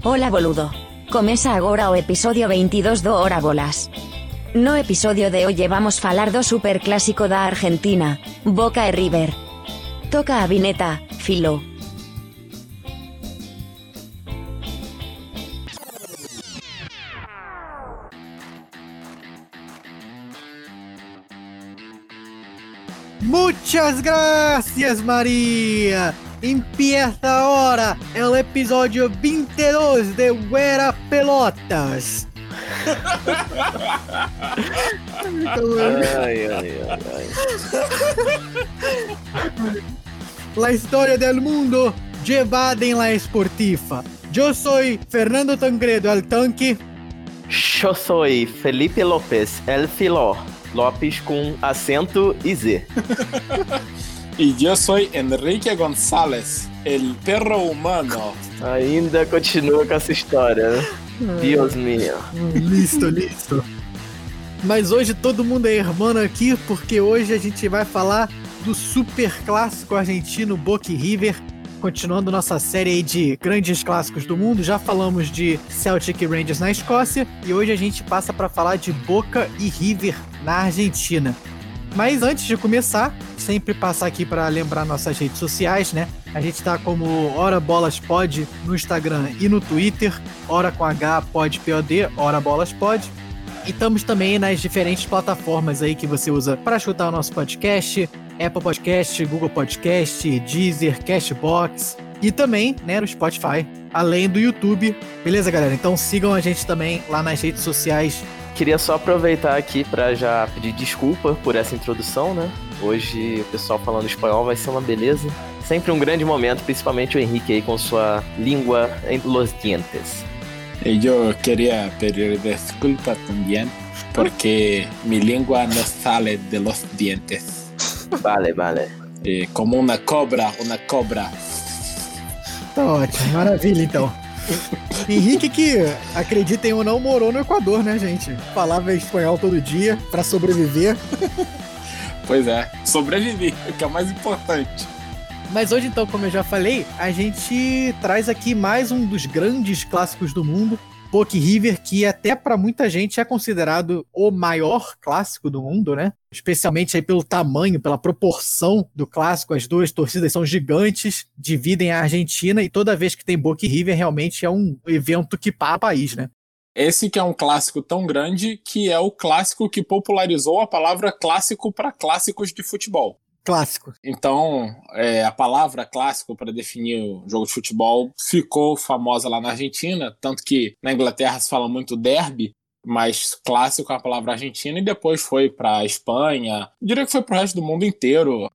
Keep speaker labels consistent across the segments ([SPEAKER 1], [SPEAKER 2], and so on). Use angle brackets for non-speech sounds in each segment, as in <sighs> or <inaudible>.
[SPEAKER 1] Hola boludo. Começa agora o episodio 22 do Hora Bolas. No episodio de hoy vamos falar do superclásico da Argentina, Boca e River. Toca a vineta, filo.
[SPEAKER 2] Muchas gracias, María. Empieza ahora el episodio 22 de Huera Pelotas.
[SPEAKER 3] Ay, ay, ay.
[SPEAKER 2] La historia del mundo llevada en la esportiva. Yo soy Fernando Tancredo, el tanque.
[SPEAKER 3] Eu sou Felipe Lopes, El Filó. Lopes com acento e Z. <laughs>
[SPEAKER 4] Y yo soy Enrique González, el perro humano.
[SPEAKER 3] Ainda continua com essa história, né? Deus meu.
[SPEAKER 2] Listo, listo. Mas hoje todo mundo é irmão aqui, porque hoje a gente vai falar do super clássico argentino Boca e River. Continuando nossa série aí de grandes clássicos do mundo, já falamos de Celtic e Rangers na Escócia e hoje a gente passa para falar de Boca e River na Argentina. Mas antes de começar, sempre passar aqui para lembrar nossas redes sociais, né? A gente tá como Hora Bolas Pod no Instagram e no Twitter, Hora com H Pod POD, Hora Bolas Pod. E estamos também nas diferentes plataformas aí que você usa para escutar o nosso podcast, Apple Podcast, Google Podcast, Deezer, Cashbox e também, né, no Spotify, além do YouTube. Beleza, galera? Então sigam a gente também lá nas redes sociais
[SPEAKER 3] Queria só aproveitar aqui para já pedir desculpa por essa introdução, né? Hoje o pessoal falando espanhol vai ser uma beleza. Sempre um grande momento, principalmente o Henrique aí com sua língua em los dientes.
[SPEAKER 4] Y yo quería pedir disculpas también porque mi lengua no sale de los dientes.
[SPEAKER 3] Vale, vale.
[SPEAKER 4] Eh, como una cobra, una cobra.
[SPEAKER 2] Tá ótimo, maravilha então. <laughs> Henrique que, acreditem ou não, morou no Equador, né, gente? Falava espanhol todo dia para sobreviver. <laughs>
[SPEAKER 4] Pois é, sobrevivi, o <laughs> que é o mais importante.
[SPEAKER 2] Mas hoje, então, como eu já falei, a gente traz aqui mais um dos grandes clássicos do mundo, E River, que até para muita gente é considerado o maior clássico do mundo, né? Especialmente aí pelo tamanho, pela proporção do clássico, as duas torcidas são gigantes, dividem a Argentina e toda vez que tem e River realmente é um evento que para o país, né?
[SPEAKER 4] Esse que é um clássico tão grande que é o clássico que popularizou a palavra clássico para clássicos de futebol.
[SPEAKER 2] Clássico.
[SPEAKER 4] Então, é, a palavra clássico para definir o jogo de futebol ficou famosa lá na Argentina, tanto que na Inglaterra se fala muito derby, mas clássico é uma palavra argentina e depois foi para a Espanha. Eu diria que foi para o resto do mundo inteiro.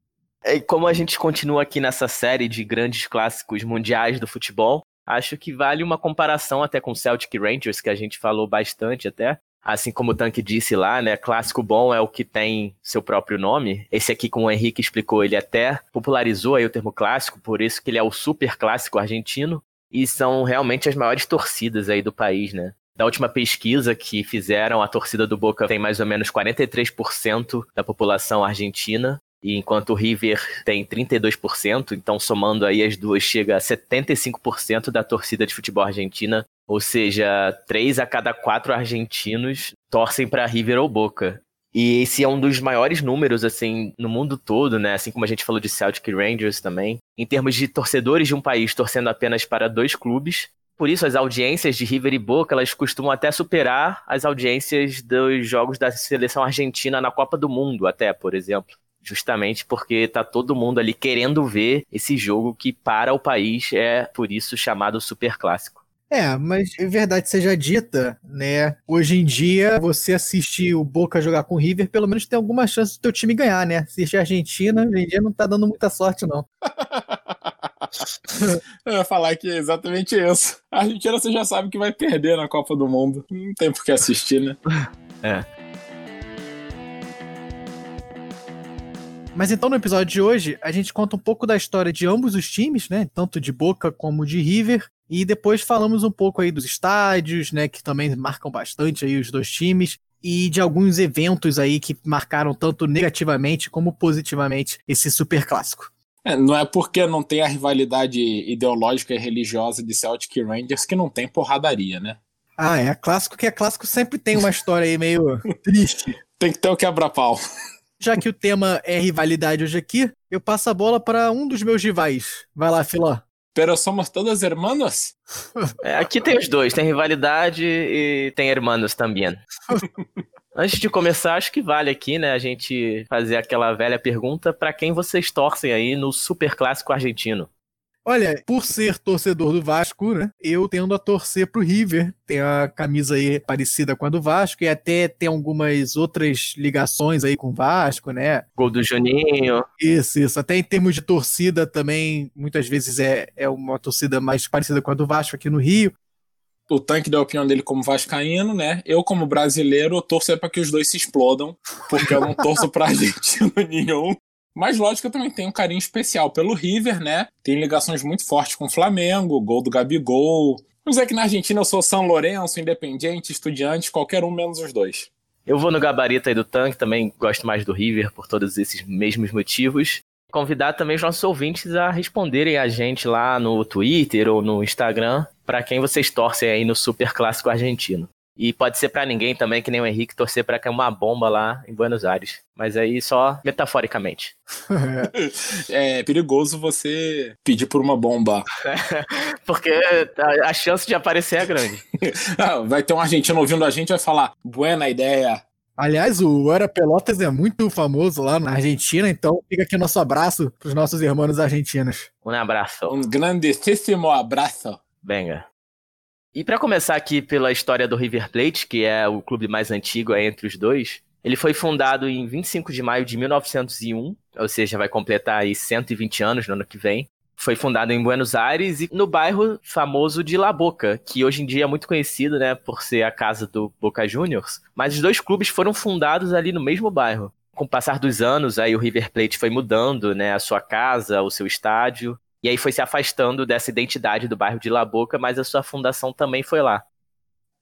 [SPEAKER 3] E como a gente continua aqui nessa série de grandes clássicos mundiais do futebol, acho que vale uma comparação até com Celtic Rangers, que a gente falou bastante até. Assim como o Tanque disse lá, né? Clássico bom é o que tem seu próprio nome. Esse aqui, como o Henrique explicou, ele até popularizou aí o termo clássico, por isso que ele é o super clássico argentino. E são realmente as maiores torcidas aí do país, né? Da última pesquisa que fizeram, a torcida do Boca tem mais ou menos 43% da população argentina, e enquanto o River tem 32%, então somando aí as duas, chega a 75% da torcida de futebol argentina ou seja, três a cada quatro argentinos torcem para River ou Boca. E esse é um dos maiores números, assim, no mundo todo, né? Assim como a gente falou de Celtic Rangers também. Em termos de torcedores de um país torcendo apenas para dois clubes. Por isso, as audiências de River e Boca, elas costumam até superar as audiências dos jogos da seleção argentina na Copa do Mundo, até, por exemplo. Justamente porque tá todo mundo ali querendo ver esse jogo que para o país é, por isso, chamado Super Clássico.
[SPEAKER 2] É, mas verdade seja dita, né? Hoje em dia, você assistir o Boca jogar com o River, pelo menos tem alguma chance do teu time ganhar, né? Assistir a Argentina, hoje em dia não tá dando muita sorte, não. <laughs>
[SPEAKER 4] Eu ia falar que é exatamente isso. A Argentina você já sabe que vai perder na Copa do Mundo. Não tem por que assistir, né?
[SPEAKER 3] É.
[SPEAKER 2] Mas então no episódio de hoje, a gente conta um pouco da história de ambos os times, né? Tanto de Boca como de River. E depois falamos um pouco aí dos estádios, né? Que também marcam bastante aí os dois times. E de alguns eventos aí que marcaram tanto negativamente como positivamente esse super clássico.
[SPEAKER 4] É, não é porque não tem a rivalidade ideológica e religiosa de Celtic e Rangers que não tem porradaria, né?
[SPEAKER 2] Ah, é clássico que é clássico sempre tem uma história aí meio <laughs> triste.
[SPEAKER 4] Tem que ter o quebra-pau.
[SPEAKER 2] Já que o tema é rivalidade hoje aqui, eu passo a bola para um dos meus rivais. Vai lá, Filó.
[SPEAKER 4] Pero somos todas hermanos?
[SPEAKER 3] É, aqui tem os dois, tem rivalidade e tem hermanos também. <laughs> Antes de começar, acho que vale aqui, né, a gente fazer aquela velha pergunta para quem vocês torcem aí no Super Clássico Argentino.
[SPEAKER 2] Olha, por ser torcedor do Vasco, né? Eu tendo a torcer pro River. Tem a camisa aí parecida com a do Vasco e até tem algumas outras ligações aí com o Vasco, né?
[SPEAKER 3] Gol do Juninho.
[SPEAKER 2] Isso, isso. Até em termos de torcida também, muitas vezes é, é uma torcida mais parecida com a do Vasco aqui no Rio.
[SPEAKER 4] O tanque deu a opinião dele como vascaíno, né? Eu, como brasileiro, torço é para que os dois se explodam, porque eu não torço pra <laughs> argentino nenhum. Mas lógico eu também tenho um carinho especial pelo River, né? Tem ligações muito fortes com o Flamengo, gol do Gabigol. Mas é que na Argentina eu sou São Lourenço, Independiente, Estudiante, qualquer um menos os dois.
[SPEAKER 3] Eu vou no gabarito aí do tanque, também gosto mais do River por todos esses mesmos motivos. Convidar também os nossos ouvintes a responderem a gente lá no Twitter ou no Instagram para quem vocês torcem aí no Super Clássico Argentino. E pode ser para ninguém também, que nem o Henrique, torcer para cair uma bomba lá em Buenos Aires. Mas aí só metaforicamente. <laughs>
[SPEAKER 4] é perigoso você pedir por uma bomba. <laughs>
[SPEAKER 3] Porque a, chance de aparecer é grande. <laughs>
[SPEAKER 4] Ah, vai ter um argentino ouvindo a gente e vai falar: buena ideia.
[SPEAKER 2] Aliás, o Era Pelotas é muito famoso lá na Argentina, então fica aqui nosso abraço para os nossos irmãos argentinos.
[SPEAKER 3] Um abraço.
[SPEAKER 4] Um grandíssimo abraço.
[SPEAKER 3] Venga. E para começar aqui pela história do River Plate, que é o clube mais antigo entre os dois, ele foi fundado em 25 de maio de 1901, ou seja, vai completar aí 120 anos no ano que vem. Foi fundado em Buenos Aires e no bairro famoso de La Boca, que hoje em dia é muito conhecido, né, por ser a casa do Boca Juniors. Mas os dois clubes foram fundados ali no mesmo bairro. Com o passar dos anos, aí o River Plate foi mudando, né, a sua casa, o seu estádio, e aí foi se afastando dessa identidade do bairro de La Boca, mas a sua fundação também foi lá.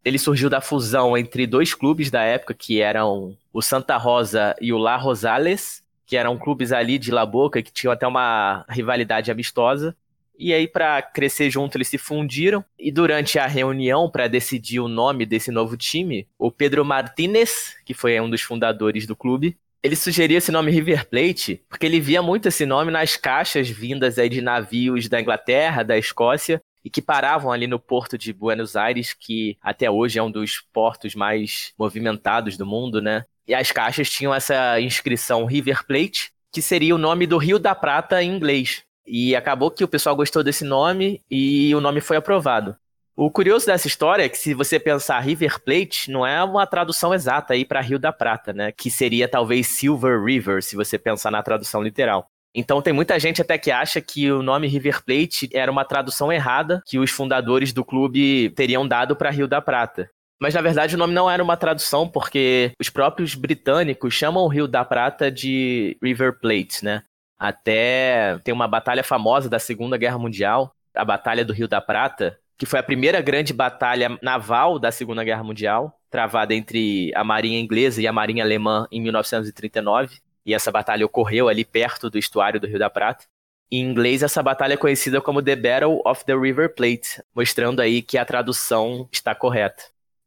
[SPEAKER 3] Ele surgiu da fusão entre dois clubes da época, que eram o Santa Rosa e o La Rosales, que eram clubes ali de La Boca, que tinham até uma rivalidade amistosa. E aí, para crescer junto, eles se fundiram. E durante a reunião para decidir o nome desse novo time, o Pedro Martínez, que foi um dos fundadores do clube, ele sugeria esse nome River Plate porque ele via muito esse nome nas caixas vindas aí de navios da Inglaterra, da Escócia, e que paravam ali no porto de Buenos Aires, que até hoje é um dos portos mais movimentados do mundo, né? E as caixas tinham essa inscrição River Plate, que seria o nome do Rio da Prata em inglês. E acabou que o pessoal gostou desse nome e o nome foi aprovado. O curioso dessa história é que se você pensar River Plate, não é uma tradução exata aí para Rio da Prata, né? Que seria talvez Silver River, se você pensar na tradução literal. Então tem muita gente até que acha que o nome River Plate era uma tradução errada que os fundadores do clube teriam dado para Rio da Prata. Mas na verdade o nome não era uma tradução, porque os próprios britânicos chamam o Rio da Prata de River Plate, né? Até tem uma batalha famosa da Segunda Guerra Mundial, a Batalha do Rio da Prata, que foi a primeira grande batalha naval da Segunda Guerra Mundial, travada entre a Marinha Inglesa e a Marinha Alemã em 1939. E essa batalha ocorreu ali perto do estuário do Rio da Prata. Em inglês, essa batalha é conhecida como The Battle of the River Plate, mostrando aí que a tradução está correta.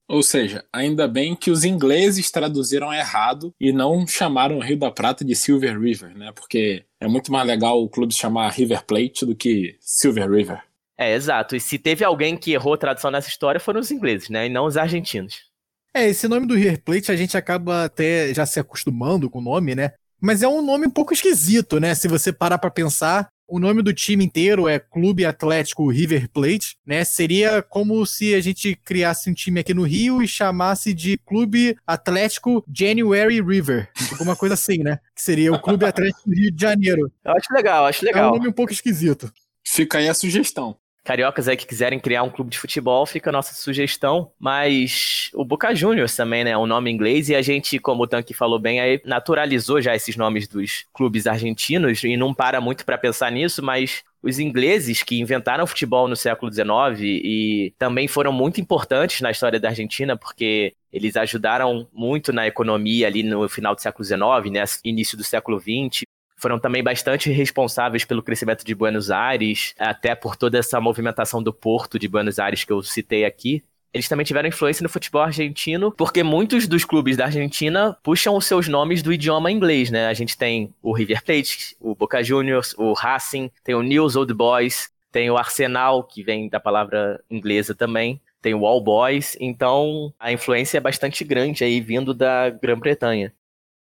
[SPEAKER 4] Ou seja, ainda bem que os ingleses traduziram errado e não chamaram o Rio da Prata de Silver River, né? Porque é muito mais legal o clube chamar River Plate do que Silver River.
[SPEAKER 3] É, exato. E se teve alguém que errou a tradução nessa história, foram os ingleses, né? E não os argentinos.
[SPEAKER 2] É, esse nome do River Plate a gente acaba até já se acostumando com o nome, né? Mas é um nome um pouco esquisito, né? Se você parar para pensar, o nome do time inteiro é Clube Atlético River Plate, né? Seria como se a gente criasse um time aqui no Rio e chamasse de Clube Atlético January River. Alguma coisa assim, né? Que seria o Clube <laughs> Atlético Rio de Janeiro.
[SPEAKER 3] Eu acho legal, acho legal. É
[SPEAKER 2] um nome um pouco esquisito.
[SPEAKER 4] Fica aí a sugestão
[SPEAKER 3] cariocas aí que quiserem criar um clube de futebol, fica a nossa sugestão. Mas o Boca Juniors também, né? É um nome inglês e a gente, como o Tanque falou bem, aí naturalizou já esses nomes dos clubes argentinos e não para muito para pensar nisso, mas os ingleses que inventaram o futebol no século XIX e também foram muito importantes na história da Argentina, porque eles ajudaram muito na economia ali no final do século XIX, né, início do século XX, foram também bastante responsáveis pelo crescimento de Buenos Aires, até por toda essa movimentação do porto de Buenos Aires que eu citei aqui. Eles também tiveram influência no futebol argentino, porque muitos dos clubes da Argentina puxam os seus nomes do idioma inglês, né? A gente tem o River Plate, o Boca Juniors, o Racing, tem o News Old Boys, tem o Arsenal, que vem da palavra inglesa também, tem o All Boys, então a influência é bastante grande aí vindo da Grã-Bretanha.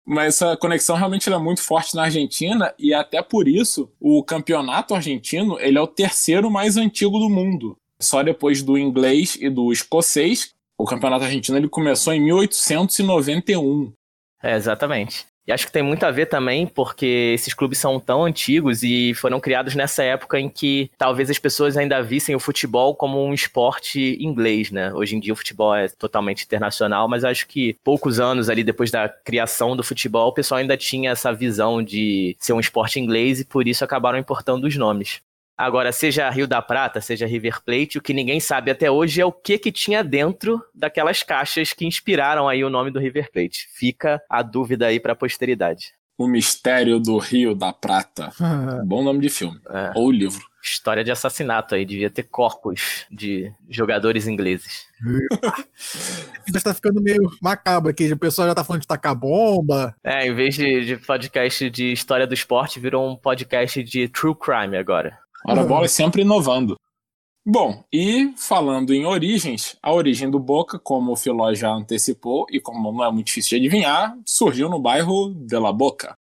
[SPEAKER 4] Mas essa conexão realmente é muito forte na Argentina e até por isso o campeonato argentino ele é o terceiro mais antigo do mundo. Só depois do inglês e do escocês, o campeonato argentino ele começou em 1891.
[SPEAKER 3] É, exatamente. E acho que tem muito a ver também porque esses clubes são tão antigos e foram criados nessa época em que talvez as pessoas ainda vissem o futebol como um esporte inglês, né? Hoje em dia o futebol é totalmente internacional, mas acho que poucos anos ali depois da criação do futebol, o pessoal ainda tinha essa visão de ser um esporte inglês e por isso acabaram importando os nomes. Agora, seja Rio da Prata, seja River Plate, o que ninguém sabe até hoje é o que que tinha dentro daquelas caixas que inspiraram aí o nome do River Plate. Fica a dúvida aí para a posteridade.
[SPEAKER 4] O Mistério do Rio da Prata. <laughs> Bom nome de filme. É. Ou livro.
[SPEAKER 3] História de assassinato aí, devia ter corpos de jogadores ingleses.
[SPEAKER 2] já <laughs> está ficando meio macabro aqui, o pessoal já está falando de tacar bomba.
[SPEAKER 3] É, em vez de, de podcast de história do esporte, virou um podcast de true crime agora.
[SPEAKER 4] Ora, bola é sempre inovando. Bom, e falando em origens, a origem do Boca, como o Filó já antecipou e como não é muito difícil de adivinhar, surgiu no bairro de La Boca.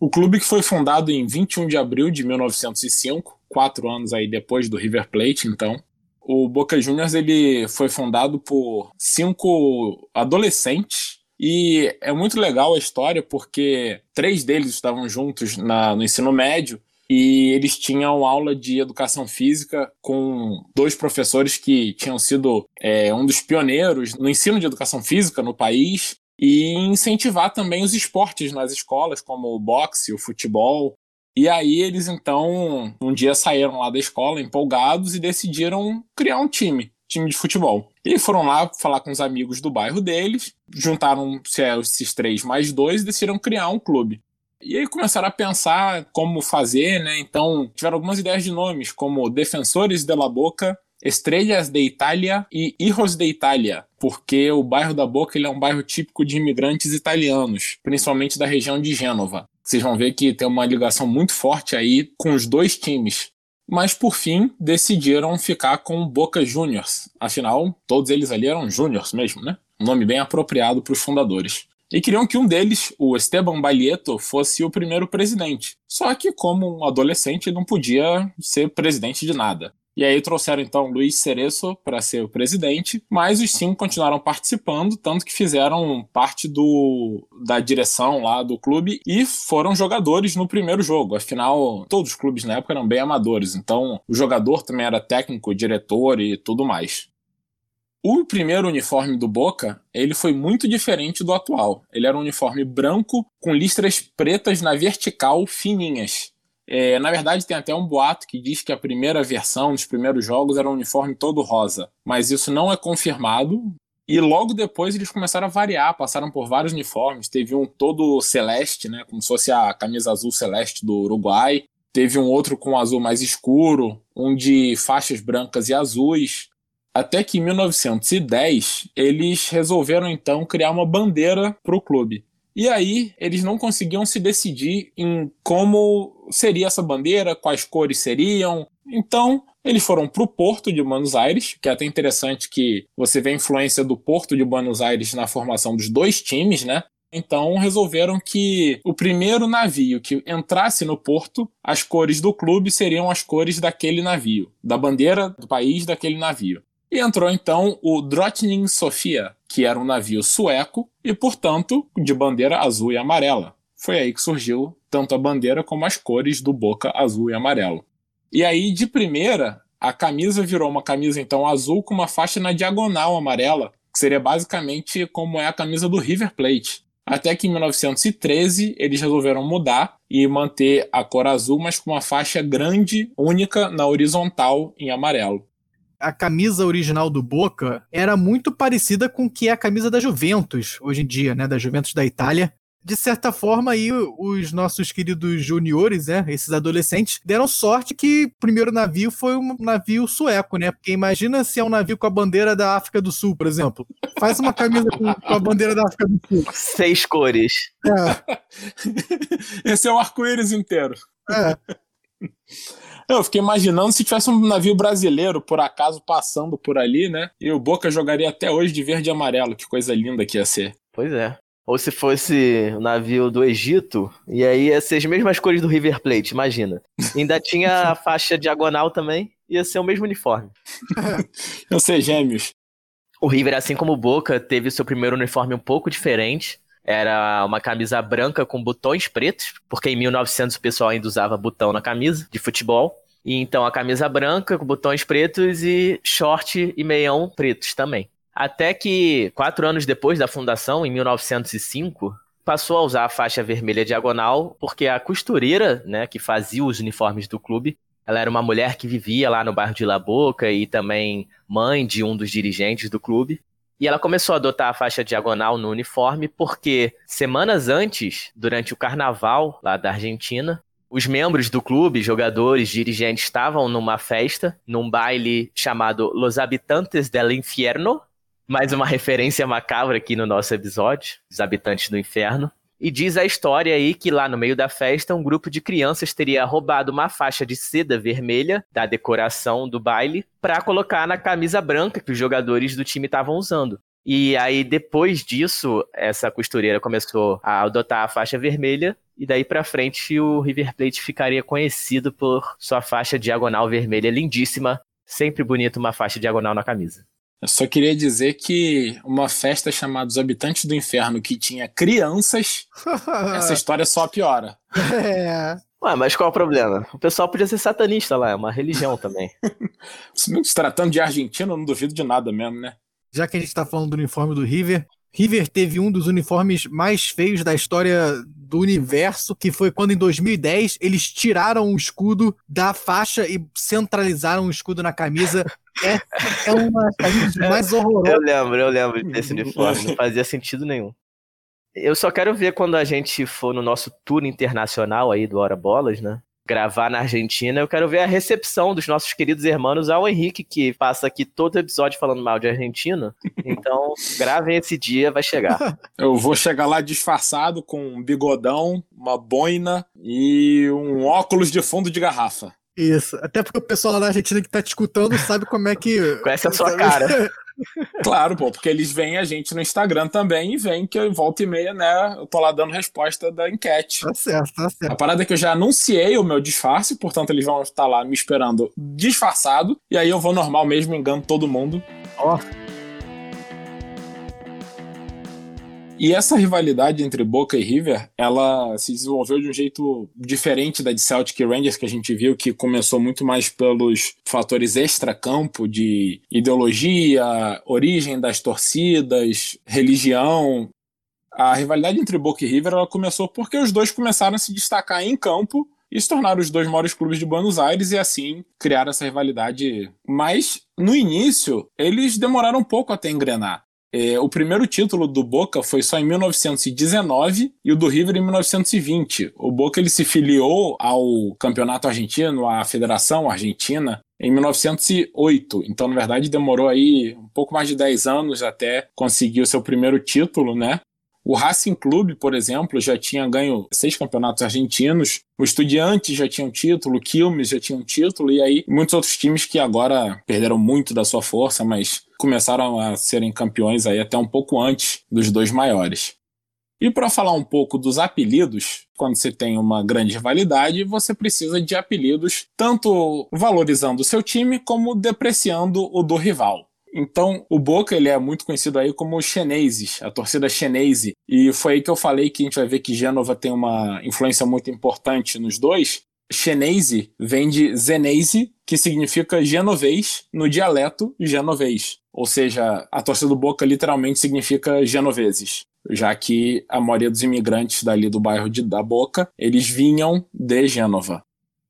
[SPEAKER 4] O clube que foi fundado em 21 de abril de 1905, quatro anos aí depois do River Plate, então. O Boca Juniors ele foi fundado por cinco adolescentes e é muito legal a história porque três deles estavam juntos na, no ensino médio e eles tinham aula de educação física com dois professores que tinham sido é, um dos pioneiros no ensino de educação física no país e incentivar também os esportes nas escolas, como o boxe, o futebol. E aí eles então um dia saíram lá da escola empolgados e decidiram criar um time, time de futebol. E foram lá falar com os amigos do bairro deles, juntaram-se esses três mais dois e decidiram criar um clube. E aí começaram a pensar como fazer, né? Então tiveram algumas ideias de nomes, como Defensores de la Boca, Estrellas de Itália e Hijos de Itália, porque o bairro da Boca ele é um bairro típico de imigrantes italianos, principalmente da região de Gênova. Vocês vão ver que tem uma ligação muito forte aí com os dois times. Mas por fim decidiram ficar com Boca Juniors. Afinal, todos eles ali eram júniors mesmo, né? Um nome bem apropriado para os fundadores e queriam que um deles, o Esteban Balieto, fosse o primeiro presidente. Só que, como um adolescente, não podia ser presidente de nada. E aí trouxeram então Luiz Cerezo para ser o presidente, mas os cinco continuaram participando, tanto que fizeram parte do, da direção lá do clube e foram jogadores no primeiro jogo. Afinal, todos os clubes na época eram bem amadores, então o jogador também era técnico, diretor e tudo mais. O primeiro uniforme do Boca, ele foi muito diferente do atual. Ele era um uniforme branco com listras pretas na vertical fininhas. É, na verdade, tem até um boato que diz que a primeira versão dos primeiros jogos era um uniforme todo rosa, mas isso não é confirmado. E logo depois eles começaram a variar, passaram por vários uniformes. Teve um todo celeste, né, como se fosse a camisa azul celeste do Uruguai. Teve um outro com azul mais escuro, um de faixas brancas e azuis. Até que em 1910 eles resolveram então criar uma bandeira para o clube. E aí eles não conseguiam se decidir em como seria essa bandeira, quais cores seriam. Então eles foram para o Porto de Buenos Aires, que é até interessante que você vê a influência do Porto de Buenos Aires na formação dos dois times, né? Então resolveram que o primeiro navio que entrasse no porto, as cores do clube seriam as cores daquele navio, da bandeira do país daquele navio. E entrou então o Drottning Sofia, que era um navio sueco e, portanto, de bandeira azul e amarela. Foi aí que surgiu tanto a bandeira como as cores do Boca azul e amarelo. E aí, de primeira, a camisa virou uma camisa então azul com uma faixa na diagonal amarela, que seria basicamente como é a camisa do River Plate. Até que em 1913 eles resolveram mudar e manter a cor azul, mas com uma faixa grande, única na horizontal em amarelo
[SPEAKER 2] a camisa original do Boca era muito parecida com o que é a camisa da Juventus hoje em dia, né? Da Juventus da Itália. de certa forma, aí os nossos queridos juniores, né, esses adolescentes, deram sorte que o primeiro navio foi um navio sueco, né? Porque imagina se é um navio com a bandeira da África do Sul, por exemplo. Faz uma camisa com, com a bandeira da África do Sul.
[SPEAKER 3] Seis cores.
[SPEAKER 2] É. <laughs>
[SPEAKER 4] Esse é o arco-íris inteiro.
[SPEAKER 2] É.
[SPEAKER 4] Eu fiquei imaginando se tivesse um navio brasileiro, por acaso, passando por ali, né? E o Boca jogaria até hoje de verde e amarelo. Que coisa linda que ia ser.
[SPEAKER 3] Pois é. Ou se fosse o navio do Egito, e aí ia ser as mesmas cores do River Plate, imagina. Ainda <laughs> tinha a faixa diagonal também, ia ser o mesmo uniforme.
[SPEAKER 4] Iam ser gêmeos.
[SPEAKER 3] O River, assim como o Boca, teve o seu primeiro uniforme um pouco diferente. Era uma camisa branca com botões pretos, porque em 1900 o pessoal ainda usava botão na camisa de futebol. E então a camisa branca com botões pretos e short e meião pretos também. Até que, quatro anos depois da fundação, em 1905, passou a usar a faixa vermelha diagonal, porque a costureira, né, que fazia os uniformes do clube, ela era uma mulher que vivia lá no bairro de La Boca e também mãe de um dos dirigentes do clube. E ela começou a adotar a faixa diagonal no uniforme porque semanas antes, durante o carnaval lá da Argentina, os membros do clube, jogadores, dirigentes, estavam numa festa, num baile chamado Los Habitantes del Infierno, mais uma referência macabra aqui no nosso episódio, os habitantes do inferno. E diz a história aí que lá no meio da festa, um grupo de crianças teria roubado uma faixa de seda vermelha da decoração do baile para colocar na camisa branca que os jogadores do time estavam usando. E aí, depois disso, essa costureira começou a adotar a faixa vermelha, e daí para frente o River Plate ficaria conhecido por sua faixa diagonal vermelha lindíssima. Sempre bonito uma faixa diagonal na camisa.
[SPEAKER 4] Eu só queria dizer que uma festa chamada Os Habitantes do Inferno, que tinha crianças, <laughs> essa história só piora.
[SPEAKER 2] É.
[SPEAKER 3] Ué, mas qual é o problema? O pessoal podia ser satanista lá, é uma religião também. <laughs>
[SPEAKER 4] Se tratando de Argentina, eu não duvido de nada mesmo, né?
[SPEAKER 2] Já que a gente tá falando do uniforme do River, River teve um dos uniformes mais feios da história do universo, que foi quando em 2010 eles tiraram o escudo da faixa e centralizaram o escudo na camisa. É, é uma camisa mais horrorosa.
[SPEAKER 3] Eu lembro, eu lembro desse uniforme, não fazia sentido nenhum. Eu só quero ver quando a gente for no nosso tour internacional aí do Hora Bolas, né? Gravar na Argentina, eu quero ver a recepção dos nossos queridos irmãos ao Henrique, que passa aqui todo episódio falando mal de Argentina. Então, <laughs> gravem esse dia, vai chegar. <laughs>
[SPEAKER 4] Eu vou chegar lá disfarçado com um bigodão, uma boina e um óculos de fundo de garrafa.
[SPEAKER 2] Isso. Até porque o pessoal lá da Argentina que tá te escutando sabe como é que.
[SPEAKER 3] Conhece a sua <laughs> cara.
[SPEAKER 4] Claro, pô, porque eles veem a gente no Instagram também e veem que eu volta e meia, né, eu tô lá dando resposta da enquete.
[SPEAKER 2] Tá certo, tá certo.
[SPEAKER 4] A parada é que eu já anunciei o meu disfarce, portanto eles vão estar lá me esperando disfarçado, e aí eu vou normal mesmo, engano todo mundo.
[SPEAKER 2] Ó.
[SPEAKER 4] E essa rivalidade entre Boca e River, ela se desenvolveu de um jeito diferente da de Celtic e Rangers que a gente viu, que começou muito mais pelos fatores extra-campo de ideologia, origem das torcidas, religião. A rivalidade entre Boca e River ela começou porque os dois começaram a se destacar em campo e se tornaram os dois maiores clubes de Buenos Aires e assim criaram essa rivalidade. Mas no início eles demoraram um pouco até engrenar. É, o primeiro título do Boca foi só em 1919 e o do River em 1920. O Boca ele se filiou ao Campeonato Argentino, à Federação Argentina, em 1908. Então, na verdade, demorou aí um pouco mais de 10 anos até conseguir o seu primeiro título, né? O Racing Clube, por exemplo, já tinha ganho seis campeonatos argentinos. O Estudiantes já tinha um título, o Quilmes já tinha um título, e aí muitos outros times que agora perderam muito da sua força, mas começaram a serem campeões aí até um pouco antes dos dois maiores. E para falar um pouco dos apelidos, quando você tem uma grande rivalidade, você precisa de apelidos tanto valorizando o seu time como depreciando o do rival. Então, o Boca ele é muito conhecido aí como Cheneses, a torcida chenese. E foi aí que eu falei que a gente vai ver que Gênova tem uma influência muito importante nos dois. Chenese vem de Zenese, que significa genovês no dialeto genovês. Ou seja, a torcida do Boca literalmente significa genoveses, já que a maioria dos imigrantes dali do bairro de, da Boca, eles vinham de Gênova.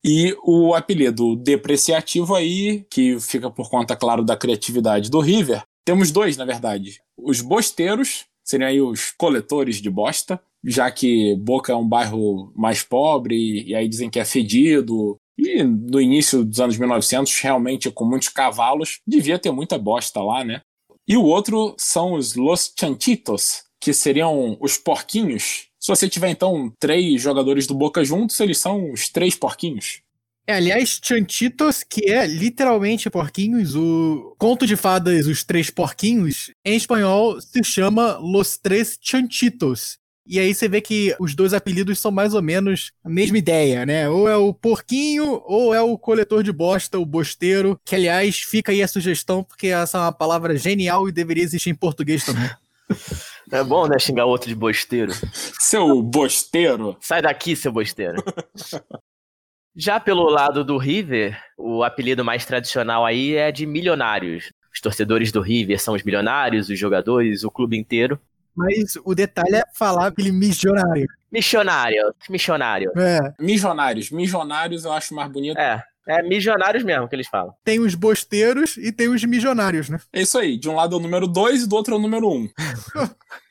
[SPEAKER 4] E o apelido depreciativo aí, que fica por conta, claro, da criatividade do River, temos dois, na verdade. Os bosteiros, seriam aí os coletores de bosta, já que Boca é um bairro mais pobre, e aí dizem que é fedido, e no início dos anos 1900, realmente com muitos cavalos, devia ter muita bosta lá, né? E o outro são os Los Chanchitos, que seriam os porquinhos. Se você tiver então três jogadores do Boca juntos, eles são os três porquinhos.
[SPEAKER 2] É, aliás, Chantitos, que é literalmente porquinhos, o conto de fadas Os Três Porquinhos, em espanhol se chama Los Tres Chantitos. E aí você vê que os dois apelidos são mais ou menos a mesma ideia, né? Ou é o porquinho, ou é o coletor de bosta, o bosteiro. Que, aliás, fica aí a sugestão, porque essa é uma palavra genial e deveria existir em português também.
[SPEAKER 3] É bom, né, xingar o outro de bosteiro.
[SPEAKER 4] Seu bosteiro.
[SPEAKER 3] Sai daqui, seu bosteiro. Já pelo lado do River, o apelido mais tradicional aí é de milionários. Os torcedores do River são os milionários, os jogadores, o clube inteiro.
[SPEAKER 2] Mas o detalhe é falar aquele missionário.
[SPEAKER 3] Missionário, missionário.
[SPEAKER 2] É.
[SPEAKER 4] Missionários. Missionários eu acho mais bonito.
[SPEAKER 3] É, é missionários mesmo que eles falam.
[SPEAKER 2] Tem os bosteiros e tem os missionários, né?
[SPEAKER 4] É isso aí. De um lado é o número 2 e do outro é o número 1. Um. <laughs>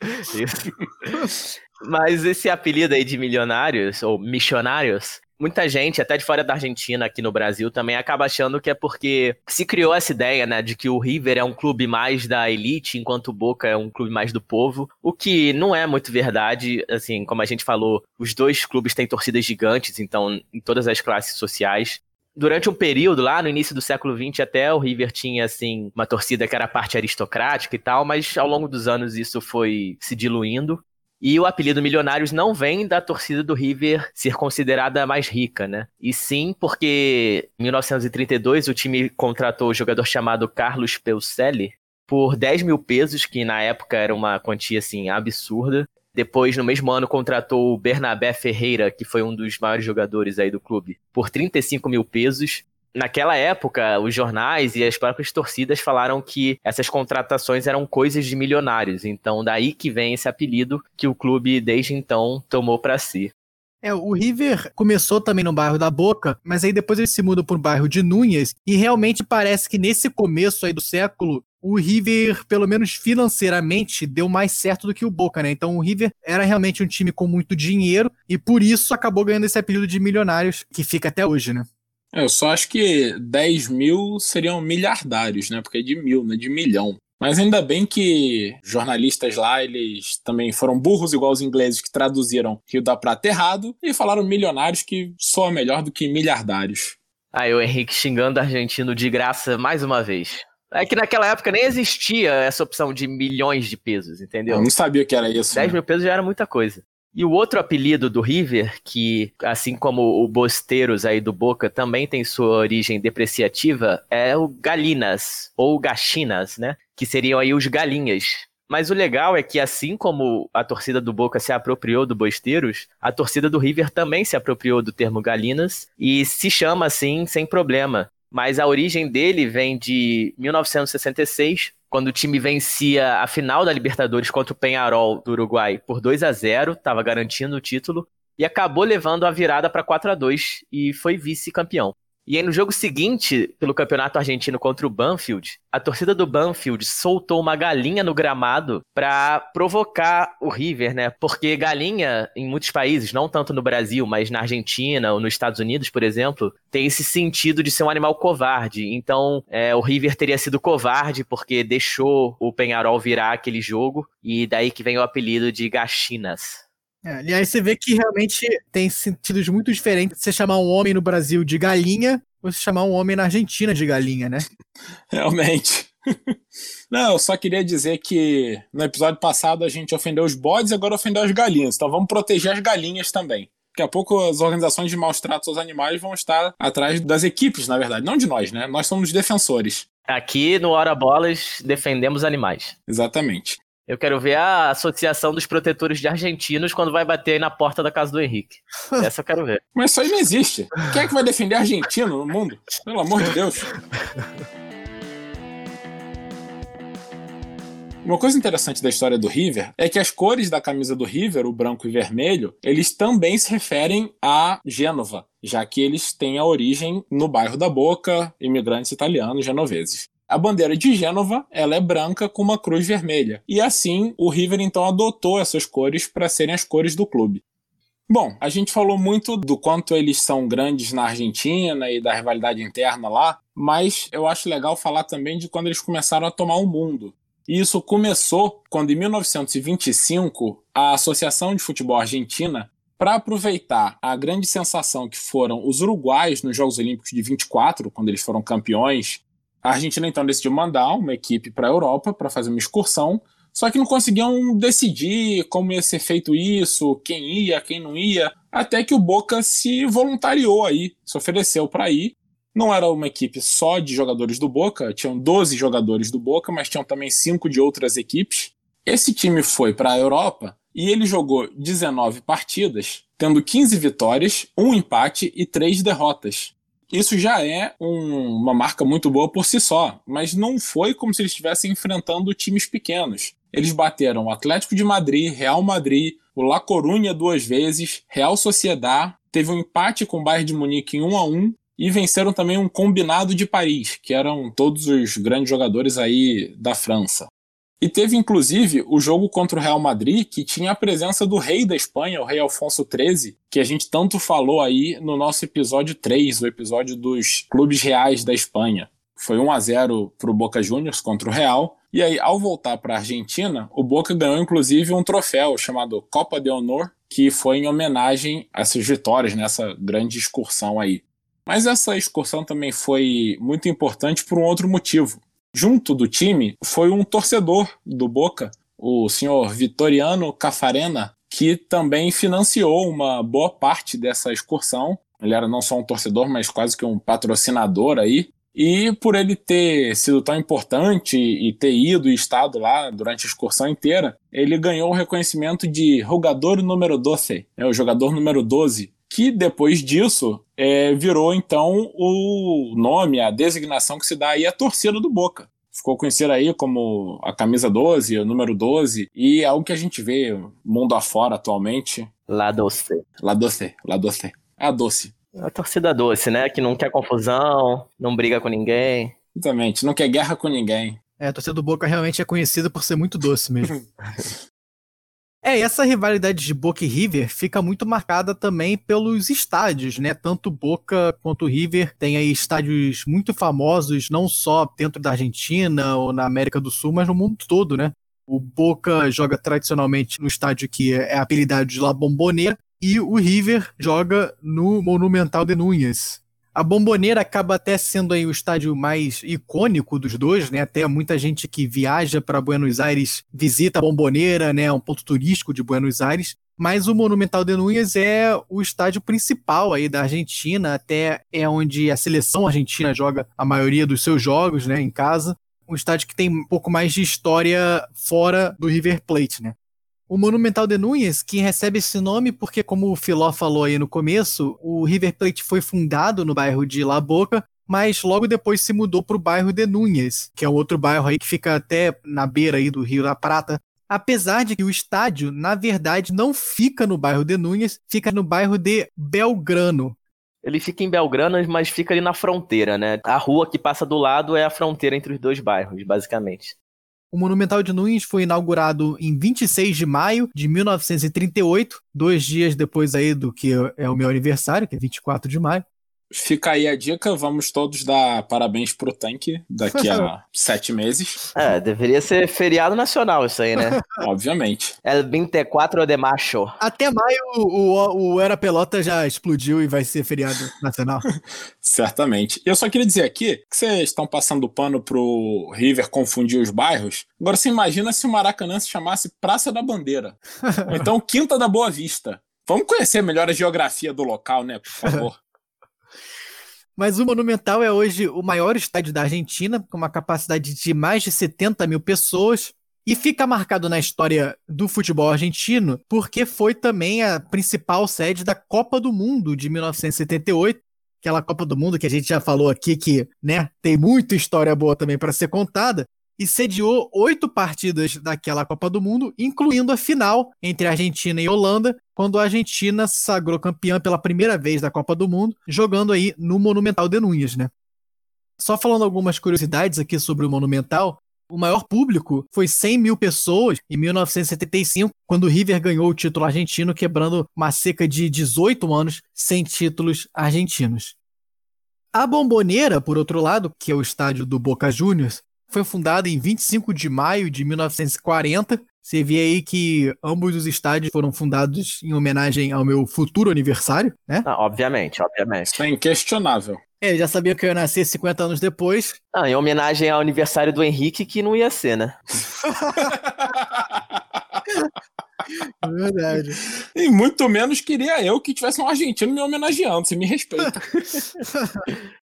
[SPEAKER 4] <laughs>
[SPEAKER 3] Mas esse apelido aí de milionários, ou missionários, muita gente, até de fora da Argentina, aqui no Brasil, também acaba achando que é porque se criou essa ideia, né, de que o River é um clube mais da elite, enquanto o Boca é um clube mais do povo, o que não é muito verdade, assim, como a gente falou, os dois clubes têm torcidas gigantes, então, em todas as classes sociais. Durante um período, lá no início do século XX, até o River tinha, assim, uma torcida que era parte aristocrática e tal, mas ao longo dos anos isso foi se diluindo. E o apelido Milionários não vem da torcida do River ser considerada mais rica, né? E sim porque em 1932 o time contratou o jogador chamado Carlos Peucelli por 10 mil pesos, que na época era uma quantia assim absurda. Depois, no mesmo ano, contratou o Bernabé Ferreira, que foi um dos maiores jogadores aí do clube, por 35 mil pesos naquela época, os jornais e as próprias torcidas falaram que essas contratações eram coisas de milionários. Então, daí que vem esse apelido que o clube desde então tomou para si.
[SPEAKER 2] É, o River começou também no bairro da Boca, mas aí depois ele se muda para o bairro de Núñez, e realmente parece que nesse começo aí do século, o River, pelo menos financeiramente, deu mais certo do que o Boca, né? Então o River era realmente um time com muito dinheiro, e por isso acabou ganhando esse apelido de milionários, que fica até hoje, né?
[SPEAKER 4] Eu só acho que 10 mil seriam milhardários, né? Porque é de mil, né? De milhão. Mas ainda bem que jornalistas lá, eles também foram burros igual os ingleses que traduziram Rio da Prata errado e falaram milionários que soa melhor do que milhardários.
[SPEAKER 3] Aí o Henrique xingando argentino de graça mais uma vez. É que naquela época nem existia essa opção de milhões de pesos, entendeu?
[SPEAKER 4] Eu não sabia que era isso.
[SPEAKER 3] 10 né? mil pesos já era muita coisa. E o outro apelido do River, que assim como o Bosteiros aí do Boca também tem sua origem depreciativa, é o Galinas, ou Gachinas, né? Que seriam aí os galinhas. Mas o legal é que, assim como a torcida do Boca se apropriou do Bosteiros, a torcida do River também se apropriou do termo Galinas e se chama assim sem problema. Mas a origem dele vem de 1966, quando o time vencia a final da Libertadores contra o Penharol do Uruguai por 2 a 0 estava garantindo o título, e acabou levando a virada para 4 a 2 e foi vice-campeão. E aí no jogo seguinte, pelo Campeonato Argentino contra o Banfield, a torcida do Banfield soltou uma galinha no gramado para provocar o River, né? Porque galinha em muitos países, não tanto no Brasil, mas na Argentina ou nos Estados Unidos, por exemplo, tem esse sentido de ser um animal covarde. Então, é, o River teria sido covarde porque deixou o Penharol virar aquele jogo e daí que vem o apelido de Gachinas.
[SPEAKER 2] É, aliás, você vê que realmente tem sentidos muito diferentes você chamar um homem no Brasil de galinha ou você chamar um homem na Argentina de galinha, né? <laughs>
[SPEAKER 4] Realmente. <laughs> Não, eu só queria dizer que no episódio passado a gente ofendeu os bodes e agora ofendeu as galinhas. Então vamos proteger as galinhas também. Daqui a pouco as organizações de maus tratos aos animais vão estar atrás das equipes, na verdade. Não de nós, né? Nós somos defensores.
[SPEAKER 3] Aqui no Hora Bolas defendemos animais.
[SPEAKER 4] Exatamente.
[SPEAKER 3] Eu quero ver a Associação dos Protetores de Argentinos quando vai bater aí na porta da casa do Henrique. <laughs> Essa eu quero ver.
[SPEAKER 4] Mas isso aí não existe. Quem é que vai defender argentino no mundo? Pelo amor de Deus. Uma coisa interessante da história do River é que as cores da camisa do River, o branco e vermelho, eles também se referem a Gênova, já que eles têm a origem no bairro da Boca, imigrantes italianos genoveses. A bandeira de Gênova, ela é branca com uma cruz vermelha. E assim, o River então adotou essas cores para serem as cores do clube. Bom, a gente falou muito do quanto eles são grandes na Argentina e da rivalidade interna lá, mas eu acho legal falar também de quando eles começaram a tomar o mundo. E isso começou quando, em 1925, a Associação de Futebol Argentina, para aproveitar a grande sensação que foram os uruguais nos Jogos Olímpicos de 24, quando eles foram campeões, a Argentina então decidiu mandar uma equipe para a Europa para fazer uma excursão só que não conseguiam decidir como ia ser feito isso, quem ia, quem não ia, até que o Boca se voluntariou aí, se ofereceu para ir. Não era uma equipe só de jogadores do Boca, tinham 12 jogadores do Boca, mas tinham também cinco de outras equipes. Esse time foi para a Europa e ele jogou 19 partidas, tendo 15 vitórias, um empate e três derrotas. Isso já é um, uma marca muito boa por si só, mas não foi como se eles estivessem enfrentando times pequenos. Eles bateram o Atlético de Madrid, Real Madrid, o La Coruña duas vezes, Real Sociedad, teve um empate com o Bayern de Munique em 1 a 1 e venceram também um combinado de Paris, que eram todos os grandes jogadores aí da França. E teve inclusive o jogo contra o Real Madrid, que tinha a presença do rei da Espanha, o rei Alfonso XIII, que a gente tanto falou aí no nosso episódio 3, o episódio dos clubes reais da Espanha. Foi 1 a 0 para o Boca Juniors contra o Real. E aí, ao voltar para a Argentina, o Boca ganhou inclusive um troféu chamado Copa de Honor, que foi em homenagem a essas vitórias nessa grande excursão aí. Mas essa excursão também foi muito importante por um outro motivo. Junto do time foi um torcedor do Boca, o senhor Vitoriano Cafarena, que também financiou uma boa parte dessa excursão. Ele era não só um torcedor, mas quase que um patrocinador aí. E por ele ter sido tão importante e ter ido e estado lá durante a excursão inteira, ele ganhou o reconhecimento de jogador número 12, é o jogador número 12, que depois disso é, virou então o nome, a designação que se dá aí à torcida do Boca. Ficou conhecida aí como a camisa 12, o número 12, e é algo que a gente vê mundo afora atualmente.
[SPEAKER 3] La doce.
[SPEAKER 4] La doce, la doce. É a doce.
[SPEAKER 3] A torcida doce, né? Que não quer confusão, não briga com ninguém.
[SPEAKER 4] Exatamente, não quer guerra com ninguém.
[SPEAKER 2] É, a torcida do Boca realmente é conhecida por ser muito doce mesmo. <laughs> É, essa rivalidade de Boca e River fica muito marcada também pelos estádios, né? Tanto Boca quanto River têm aí estádios muito famosos, não só dentro da Argentina ou na América do Sul, mas no mundo todo, né? O Boca joga tradicionalmente no estádio que é apelidado de La Bombonera, e o River joga no Monumental de Núñez. A Bomboneira acaba até sendo aí o estádio mais icônico dos dois, né? Até muita gente que viaja para Buenos Aires visita a Bomboneira, né? É um ponto turístico de Buenos Aires. Mas o Monumental de Núñez é o estádio principal aí da Argentina, até é onde a seleção argentina joga a maioria dos seus jogos, né? Em casa. Um estádio que tem um pouco mais de história fora do River Plate, né? O Monumental de Núñez, que recebe esse nome porque, como o Filó falou aí no começo, o River Plate foi fundado no bairro de La Boca, mas logo depois se mudou para o bairro de Núñez, que é outro bairro aí que fica até na beira aí do Rio da Prata. Apesar de que o estádio, na verdade, não fica no bairro de Núñez, fica no bairro de Belgrano.
[SPEAKER 3] Ele fica em Belgrano, mas fica ali na fronteira, né? A rua que passa do lado é a fronteira entre os dois bairros, basicamente.
[SPEAKER 2] O Monumental de Nunes foi inaugurado em 26 de maio de 1938, dois dias depois aí do que é o meu aniversário, que é 24 de maio.
[SPEAKER 4] Fica aí a dica, vamos todos dar parabéns pro tanque daqui a <laughs> sete meses.
[SPEAKER 3] É, deveria ser feriado nacional isso aí, né? <laughs>
[SPEAKER 4] Obviamente.
[SPEAKER 3] El 24 de macho.
[SPEAKER 2] Até maio o, o Era Pelota já explodiu e vai ser feriado <laughs> nacional.
[SPEAKER 4] Certamente. Eu só queria dizer aqui que vocês estão passando pano pro River confundir os bairros. Agora você imagina se o Maracanã se chamasse Praça da Bandeira. Ou então Quinta da Boa Vista. Vamos conhecer melhor a geografia do local, né, por favor.
[SPEAKER 2] Mas o Monumental é hoje o maior estádio da Argentina, com uma capacidade de mais de 70 mil pessoas. E fica marcado na história do futebol argentino porque foi também a principal sede da Copa do Mundo de 1978. Aquela Copa do Mundo que a gente já falou aqui que né, tem muita história boa também para ser contada e sediou oito partidas daquela Copa do Mundo, incluindo a final entre Argentina e Holanda, quando a Argentina sagrou campeã pela primeira vez da Copa do Mundo, jogando aí no Monumental de Núñez, né? Só falando algumas curiosidades aqui sobre o Monumental, o maior público foi 100 mil pessoas em 1975, quando o River ganhou o título argentino, quebrando uma seca de 18 anos sem títulos argentinos. A Bomboneira, por outro lado, que é o estádio do Boca Juniors, foi fundada em 25 de maio de 1940. Você vê aí que ambos os estádios foram fundados em homenagem ao meu futuro aniversário, né?
[SPEAKER 3] Ah, obviamente, obviamente.
[SPEAKER 4] Isso é inquestionável.
[SPEAKER 2] É, já sabia que eu ia nascer 50 anos depois.
[SPEAKER 3] Ah, em homenagem ao aniversário do Henrique, que não ia ser, né? <laughs>
[SPEAKER 2] É verdade.
[SPEAKER 4] E muito menos queria eu que tivesse um argentino me homenageando. Você me respeita. <laughs>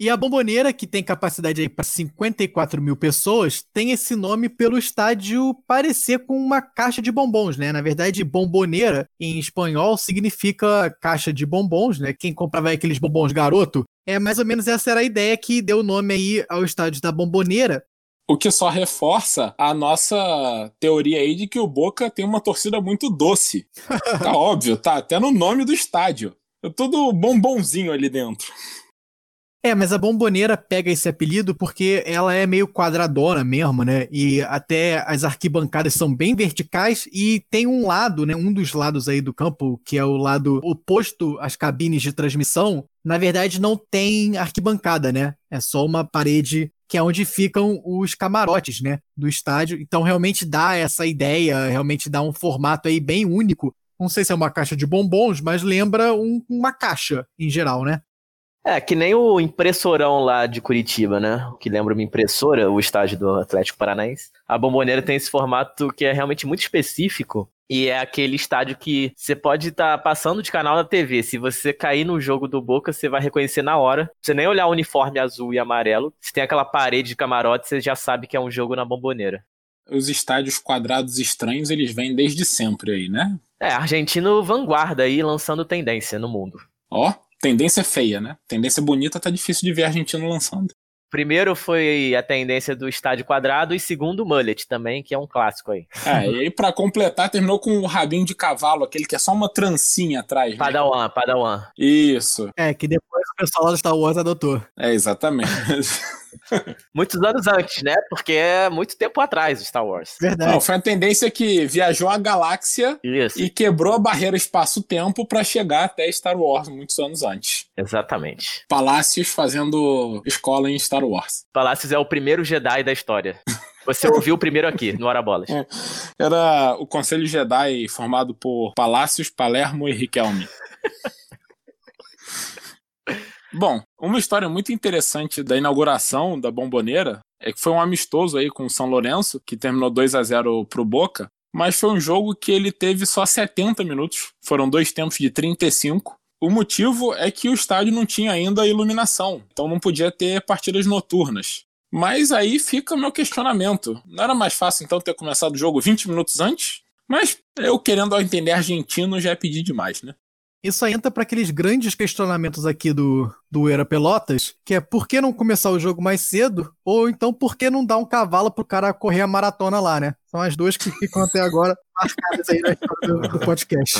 [SPEAKER 2] E a Bomboneira, que tem capacidade aí para 54 mil pessoas, tem esse nome pelo estádio parecer com uma caixa de bombons, né? Na verdade, bomboneira em espanhol significa caixa de bombons, né? Quem comprava aqueles bombons garoto, é mais ou menos essa era a ideia que deu o nome aí ao estádio da Bomboneira.
[SPEAKER 4] O que só reforça a nossa teoria aí de que o Boca tem uma torcida muito doce. <laughs> Tá óbvio, tá até no nome do estádio. É tudo bombonzinho ali dentro.
[SPEAKER 2] É, mas a Bomboneira pega esse apelido porque ela é meio quadradona mesmo, né? E até as arquibancadas são bem verticais e tem um lado, né? Um dos lados aí do campo, que é o lado oposto às cabines de transmissão, na verdade não tem arquibancada, né? É só uma parede que é onde ficam os camarotes, né? Do estádio. Então realmente dá essa ideia, realmente dá um formato aí bem único. Não sei se é uma caixa de bombons, mas lembra um, uma caixa em geral, né?
[SPEAKER 3] É, que nem o impressorão lá de Curitiba, né? Que lembra uma impressora, o estádio do Atlético Paranaense. A Bomboneira tem esse formato que é realmente muito específico. E é aquele estádio que você pode estar tá passando de canal na TV. Se você cair no jogo do Boca, você vai reconhecer na hora. Você nem olhar o uniforme azul e amarelo. Se tem aquela parede de camarote, você já sabe que é um jogo na Bomboneira.
[SPEAKER 4] Os estádios quadrados estranhos, eles vêm desde sempre aí, né?
[SPEAKER 3] É, argentino vanguarda aí, lançando tendência no mundo.
[SPEAKER 4] Ó, tendência feia, né? Tendência bonita tá difícil de ver argentino lançando.
[SPEAKER 3] Primeiro foi a tendência do estádio quadrado e segundo o mullet também, que é um clássico aí.
[SPEAKER 4] É, e aí pra completar terminou com o rabinho de cavalo, aquele que é só uma trancinha atrás. Né?
[SPEAKER 3] Padawan, Padawan.
[SPEAKER 4] Isso.
[SPEAKER 2] É, que depois o pessoal lá do Star Wars adotou.
[SPEAKER 4] É, exatamente. <laughs> <laughs>
[SPEAKER 3] Muitos anos antes, né? Porque é muito tempo atrás o Star Wars.
[SPEAKER 2] Verdade.
[SPEAKER 4] Não, foi a tendência que viajou a galáxia
[SPEAKER 3] Isso,
[SPEAKER 4] e quebrou a barreira espaço-tempo pra chegar até Star Wars muitos anos antes.
[SPEAKER 3] exatamente.
[SPEAKER 4] Palácios fazendo escola em Star Wars.
[SPEAKER 3] Palácios é o primeiro Jedi da história. Você ouviu o primeiro aqui, no Hora Bolas.
[SPEAKER 4] Era o Conselho Jedi formado por Palácios, Palermo e Riquelme. Bom, uma história muito interessante da inauguração da Bomboneira é que foi um amistoso aí com o São Lourenço, que terminou 2 a 0 pro Boca, mas foi um jogo que ele teve só 70 minutos, foram dois tempos de 35. O motivo é que o estádio não tinha ainda iluminação, então não podia ter partidas noturnas. Mas aí fica meu questionamento. Não era mais fácil então ter começado o jogo 20 minutos antes? Mas eu querendo entender argentino já é pedir demais, né?
[SPEAKER 2] Isso aí entra para aqueles grandes questionamentos aqui do, do Era Pelotas, que é por que não começar o jogo mais cedo? Ou então por que não dar um cavalo pro cara correr a maratona lá, né? São as duas que ficam até agora marcadas aí na história do, podcast.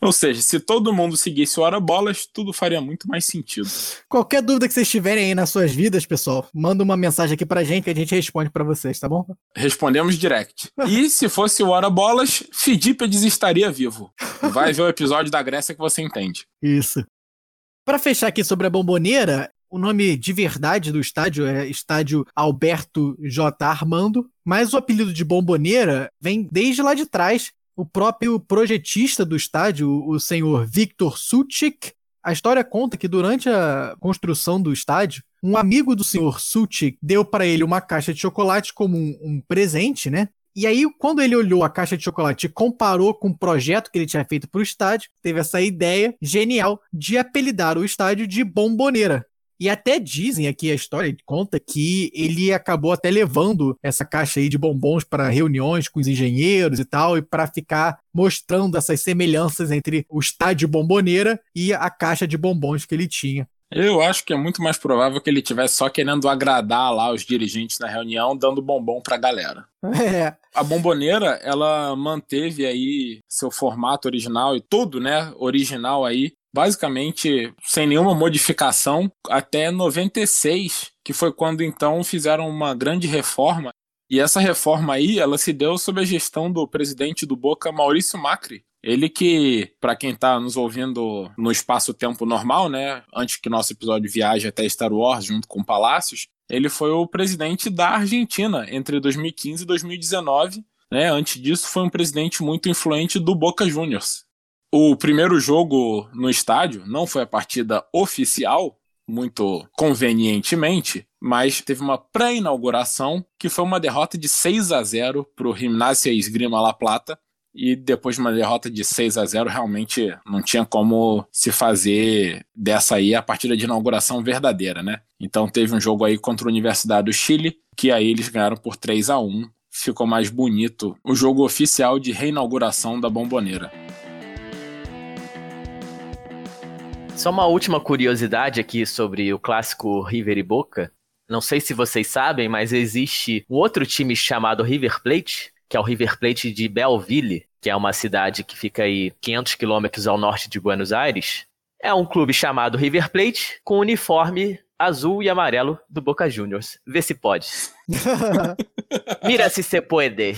[SPEAKER 4] Ou seja, se todo mundo seguisse o Hora Bolas, tudo faria muito mais sentido.
[SPEAKER 2] Qualquer dúvida que vocês tiverem aí nas suas vidas, pessoal, manda uma mensagem aqui pra gente que a gente responde pra vocês, tá bom?
[SPEAKER 4] Respondemos direct. E se fosse o Hora Bolas, Fidípedes estaria vivo. Vai ver o episódio da Grécia que você entende.
[SPEAKER 2] Isso. Pra fechar aqui sobre a bomboneira, o nome de verdade do estádio é Estádio Alberto J. Armando, mas o apelido de bomboneira vem desde lá de trás. O próprio projetista do estádio, o senhor Victor Suchik, a história conta que durante a construção do estádio, um amigo do senhor Suchik deu para ele uma caixa de chocolate como um, um presente, né? E aí, quando ele olhou a caixa de chocolate e comparou com o projeto que ele tinha feito para o estádio, teve essa ideia genial de apelidar o estádio de Bomboneira. E até dizem aqui a história conta que ele acabou até levando essa caixa aí de bombons para reuniões com os engenheiros e tal, e para ficar mostrando essas semelhanças entre o estádio Bomboneira e a caixa de bombons que ele tinha.
[SPEAKER 4] Eu acho que é muito mais provável que ele tivesse só querendo agradar lá os dirigentes na reunião, dando bombom pra galera.
[SPEAKER 2] É.
[SPEAKER 4] A bomboneira, ela manteve aí seu formato original e tudo, né, original aí, basicamente sem nenhuma modificação até 96, que foi quando então fizeram uma grande reforma. E essa reforma aí, ela se deu sob a gestão do presidente do Boca, Maurício Macri, ele que, para quem está nos ouvindo no espaço-tempo normal, né, antes que nosso episódio viaje até Star Wars junto com Palácios, ele foi o presidente da Argentina entre 2015 e 2019. Né? Antes disso, foi um presidente muito influente do Boca Juniors. O primeiro jogo no estádio não foi a partida oficial, muito convenientemente, mas teve uma pré-inauguração que foi uma derrota de 6 a 0 para o Gimnasia Esgrima La Plata, e depois de uma derrota de 6 a 0 realmente não tinha como se fazer dessa aí a partida de inauguração verdadeira, né? Então teve um jogo aí contra a Universidade do Chile, que aí eles ganharam por 3 a 1 ficou mais bonito o jogo oficial de reinauguração da Bomboneira.
[SPEAKER 3] Só uma última curiosidade aqui sobre o clássico River e Boca. Não sei se vocês sabem, mas existe um outro time chamado River Plate, que é o River Plate de Belleville, que é uma cidade que fica aí 500 quilômetros ao norte de Buenos Aires. É um clube chamado River Plate, com uniforme azul e amarelo do Boca Juniors. Vê se pode. <laughs> Mira se se pode.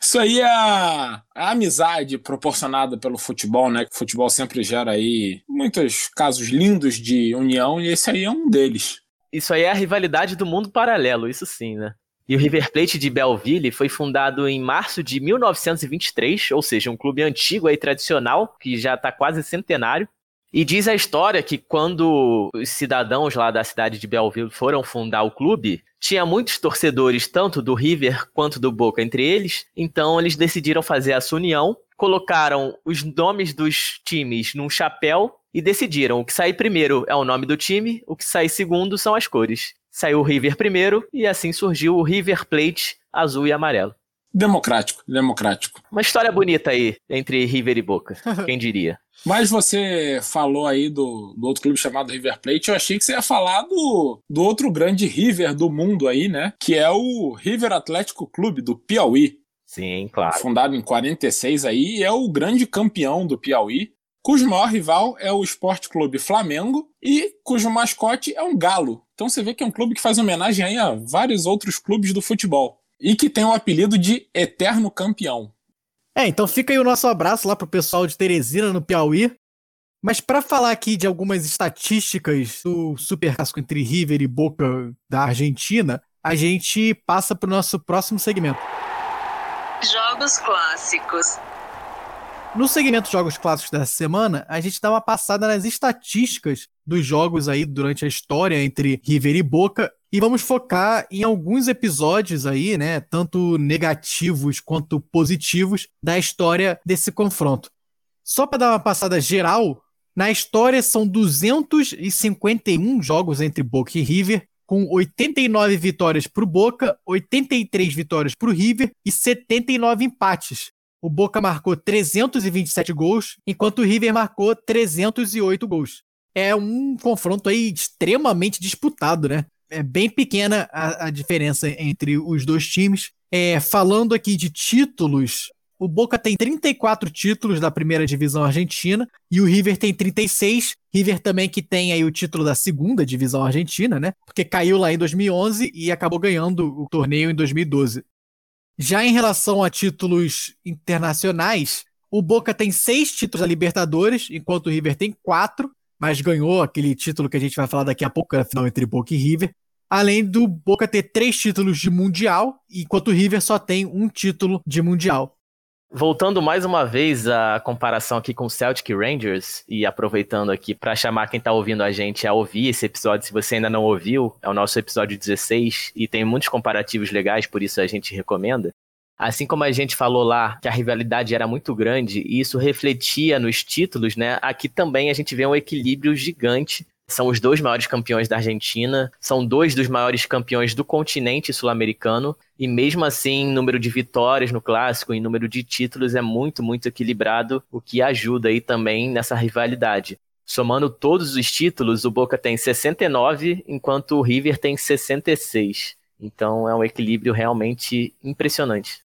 [SPEAKER 4] Isso aí é a, a, amizade proporcionada pelo futebol, né? O futebol sempre gera aí muitos casos lindos de união e esse aí é um deles.
[SPEAKER 3] Isso aí é a rivalidade do mundo paralelo, isso sim, né? E o River Plate de Belleville foi fundado em março de 1923, ou seja, um clube antigo e tradicional, que já está quase centenário. E diz a história que quando os cidadãos lá da cidade de Belleville foram fundar o clube, tinha muitos torcedores, tanto do River quanto do Boca entre eles, então eles decidiram fazer essa união, colocaram os nomes dos times num chapéu e decidiram o que sair primeiro é o nome do time, o que sair segundo são as cores. Saiu o River primeiro e assim surgiu o River Plate azul e amarelo.
[SPEAKER 4] Democrático, democrático.
[SPEAKER 3] Uma história bonita aí entre River e Boca, <laughs> quem diria.
[SPEAKER 4] Mas você falou aí do, do outro clube chamado River Plate, eu achei que você ia falar do, do outro grande River do mundo aí, né? Que é o River Atlético Clube do Piauí.
[SPEAKER 3] Sim, claro.
[SPEAKER 4] Fundado em 46 aí, é o grande campeão do Piauí cujo maior rival é o Esporte Clube Flamengo e cujo mascote é um galo. Então você vê que é um clube que faz homenagem aí a vários outros clubes do futebol e que tem o apelido de Eterno Campeão.
[SPEAKER 2] É, então fica aí o nosso abraço lá pro pessoal de Teresina, no Piauí. Mas para falar aqui de algumas estatísticas do Super Casco entre River e Boca da Argentina, a gente passa pro nosso próximo segmento.
[SPEAKER 5] Jogos clássicos.
[SPEAKER 2] No segmento Jogos Clássicos dessa semana, a gente dá uma passada nas estatísticas dos jogos aí durante a história entre River e Boca e vamos focar em alguns episódios aí, né, tanto negativos quanto positivos da história desse confronto. Só para dar uma passada geral, na história são 251 jogos entre Boca e River, com 89 vitórias para o Boca, 83 vitórias para o River e 79 empates. O Boca marcou 327 gols, enquanto o River marcou 308 gols. É um confronto aí extremamente disputado, né? É bem pequena a, a diferença entre os dois times. É, falando aqui de títulos, o Boca tem 34 títulos da primeira divisão argentina e o River tem 36. River também que tem aí o título da segunda divisão argentina, né? Porque caiu lá em 2011 e acabou ganhando o torneio em 2012. Já em relação a títulos internacionais, o Boca tem seis títulos da Libertadores, enquanto o River tem quatro, mas ganhou aquele título que a gente vai falar daqui a pouco, a final entre Boca e River. Além do Boca ter três títulos de Mundial, enquanto o River só tem um título de Mundial.
[SPEAKER 3] Voltando mais uma vez à comparação aqui com o Celtic Rangers e aproveitando aqui para chamar quem está ouvindo a gente a ouvir esse episódio, se você ainda não ouviu, é o nosso episódio 16 e tem muitos comparativos legais, por isso a gente recomenda. Assim como a gente falou lá que a rivalidade era muito grande e isso refletia nos títulos, né? Aqui também a gente vê um equilíbrio gigante são os dois maiores campeões da Argentina, são dois dos maiores campeões do continente sul-americano, e mesmo assim, número de vitórias no clássico e número de títulos é muito, muito equilibrado, o que ajuda aí também nessa rivalidade. Somando todos os títulos, o Boca tem 69, enquanto o River tem 66. Então é um equilíbrio realmente impressionante.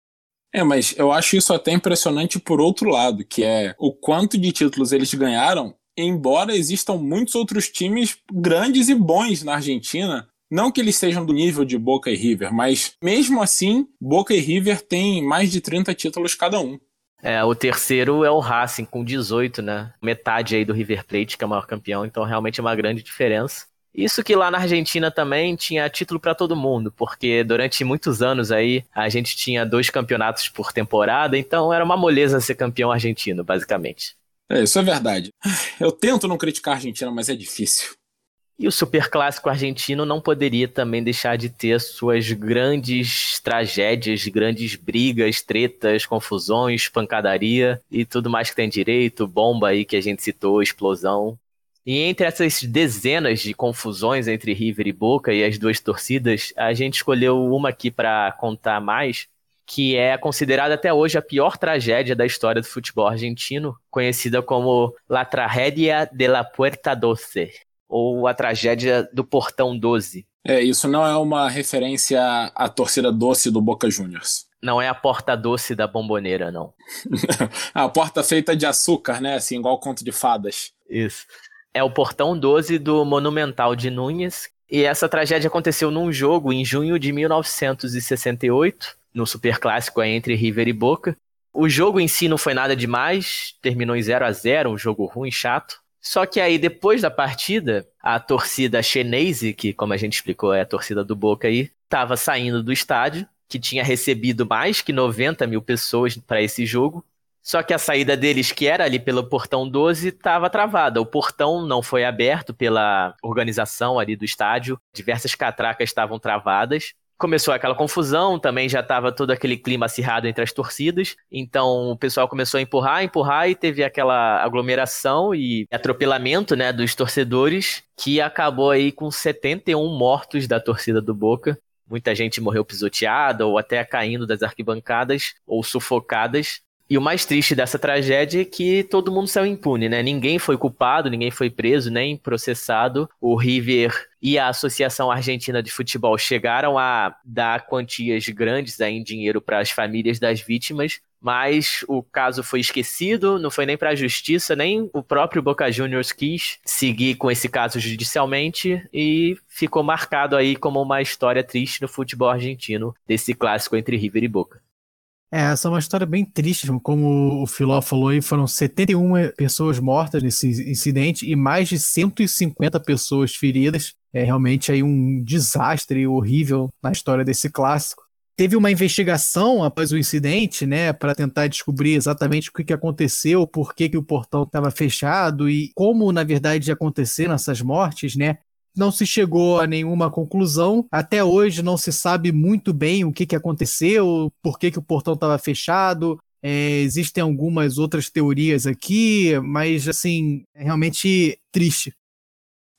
[SPEAKER 4] É, mas eu acho isso até impressionante por outro lado, que é o quanto de títulos eles ganharam, embora existam muitos outros times grandes e bons na Argentina. Não que eles sejam do nível de Boca e River, mas mesmo assim, Boca e River têm mais de 30 títulos cada um.
[SPEAKER 3] É, o terceiro é o Racing, com 18, né? Metade aí do River Plate, que é o maior campeão, então realmente é uma grande diferença. Isso que lá na Argentina também tinha título para todo mundo, porque durante muitos anos aí a gente tinha dois campeonatos por temporada, então era uma moleza ser campeão argentino, basicamente.
[SPEAKER 4] É, isso é verdade. <sighs> Eu tento não criticar a Argentina, mas é difícil.
[SPEAKER 3] E o superclássico argentino não poderia também deixar de ter suas grandes tragédias, grandes brigas, tretas, confusões, pancadaria e tudo mais que tem direito, bomba aí que a gente citou, explosão. E entre essas dezenas de confusões entre River e Boca e as duas torcidas, a gente escolheu uma aqui para contar mais, que é considerada até hoje a pior tragédia da história do futebol argentino, conhecida como La Tragedia de la Puerta Doce ou a tragédia do Portão 12.
[SPEAKER 4] É, isso não é uma referência à torcida doce do Boca Juniors.
[SPEAKER 3] Não é a porta doce da bomboneira, não. <laughs>
[SPEAKER 4] a porta feita de açúcar, né? Assim, igual conto de fadas.
[SPEAKER 3] Isso. É o Portão 12 do Monumental de Nunes. E essa tragédia aconteceu num jogo em junho de 1968, no Superclássico entre River e Boca. O jogo em si não foi nada demais, terminou em 0 a 0 um jogo ruim, chato. Só que aí, depois da partida, a torcida chinese, que como a gente explicou é a torcida do Boca aí, estava saindo do estádio, que tinha recebido mais que 90 mil pessoas para esse jogo. Só que a saída deles, que era ali pelo portão 12, estava travada. O portão não foi aberto pela organização ali do estádio, diversas catracas estavam travadas começou aquela confusão, também já estava todo aquele clima acirrado entre as torcidas, então o pessoal começou a empurrar, empurrar e teve aquela aglomeração e atropelamento, né, dos torcedores, que acabou aí com 71 mortos da torcida do Boca. Muita gente morreu pisoteada ou até caindo das arquibancadas ou sufocadas. E o mais triste dessa tragédia é que todo mundo saiu impune, né? Ninguém foi culpado, ninguém foi preso, nem processado. O River e a Associação Argentina de Futebol chegaram a dar quantias grandes em dinheiro para as famílias das vítimas, mas o caso foi esquecido, não foi nem para a justiça, nem o próprio Boca Juniors quis seguir com esse caso judicialmente e ficou marcado aí como uma história triste no futebol argentino desse clássico entre River e Boca.
[SPEAKER 2] É, essa é uma história bem triste, como o Filó falou aí, foram 71 pessoas mortas nesse incidente e mais de 150 pessoas feridas. É realmente aí um desastre horrível na história desse clássico. Teve uma investigação após o incidente, né, para tentar descobrir exatamente o que, que aconteceu, por que, que o portão estava fechado e como, na verdade, aconteceram essas mortes, né? Não se chegou a nenhuma conclusão. Até hoje não se sabe muito bem o que, que aconteceu, por que, que o portão estava fechado. É, existem algumas outras teorias aqui, mas assim, é realmente triste.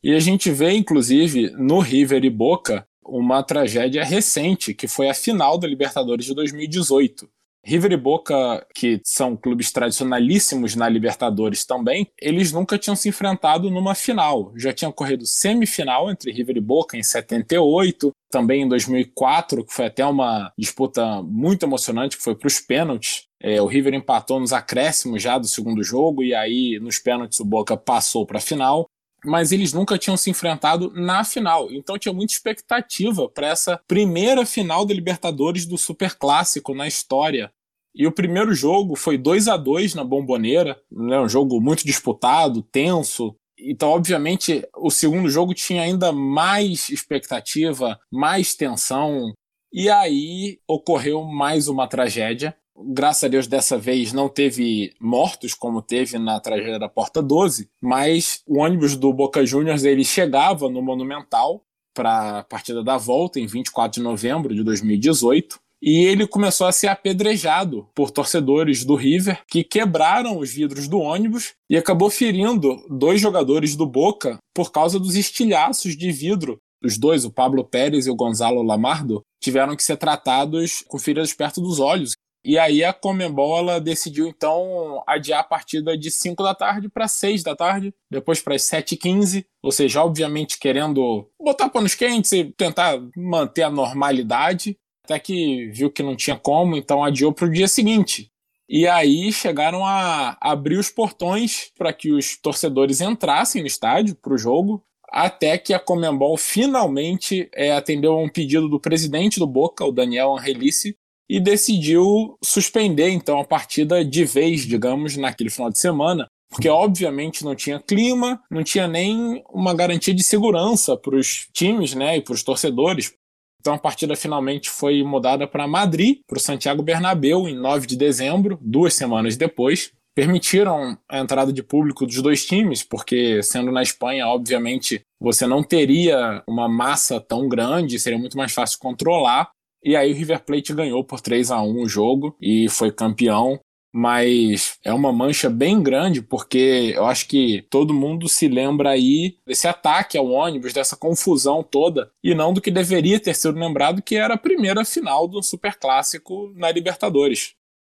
[SPEAKER 4] E a gente vê, inclusive, no River e Boca, uma tragédia recente, que foi a final da Libertadores de 2018. River e Boca, que são clubes tradicionalíssimos na Libertadores também, eles nunca tinham se enfrentado numa final. Já tinha ocorrido semifinal entre River e Boca em 78, também em 2004, que foi até uma disputa muito emocionante, que foi para os pênaltis. É, o River empatou nos acréscimos já do segundo jogo, e aí nos pênaltis o Boca passou para a final mas eles nunca tinham se enfrentado na final. Então tinha muita expectativa para essa primeira final da Libertadores do Super Clássico na história. E o primeiro jogo foi 2 a 2 na Bomboneira, né, um jogo muito disputado, tenso. Então, obviamente, o segundo jogo tinha ainda mais expectativa, mais tensão. E aí ocorreu mais uma tragédia graças a Deus dessa vez não teve mortos como teve na tragédia da Porta 12, mas o ônibus do Boca Juniors ele chegava no Monumental para a partida da volta em 24 de novembro de 2018 e ele começou a ser apedrejado por torcedores do River que quebraram os vidros do ônibus e acabou ferindo dois jogadores do Boca por causa dos estilhaços de vidro. Os dois, o Pablo Pérez e o Gonzalo Lamardo, tiveram que ser tratados com feridas perto dos olhos, E aí a Comembol ela decidiu então adiar a partida de 5 da tarde para 6 da tarde, depois para as 7h15, ou seja, obviamente querendo botar panos quentes e tentar manter a normalidade, até que viu que não tinha como, então adiou para o dia seguinte. E aí chegaram a abrir os portões para que os torcedores entrassem no estádio para o jogo, até que a Comembol finalmente é, atendeu a um pedido do presidente do Boca, o Daniel Angelici, e decidiu suspender então a partida de vez, digamos, naquele final de semana, porque obviamente não tinha clima, não tinha nem uma garantia de segurança para os times, né, e para os torcedores. Então a partida finalmente foi mudada para Madrid, para o Santiago Bernabéu, em 9 de dezembro, duas semanas depois. Permitiram a entrada de público dos dois times, porque sendo na Espanha, obviamente, você não teria uma massa tão grande, seria muito mais fácil controlar. E aí o River Plate ganhou por 3 a 1 o jogo e foi campeão. Mas é uma mancha bem grande, porque eu acho que todo mundo se lembra aí desse ataque ao ônibus, dessa confusão toda, e não do que deveria ter sido lembrado, que era a primeira final do Super Clássico na Libertadores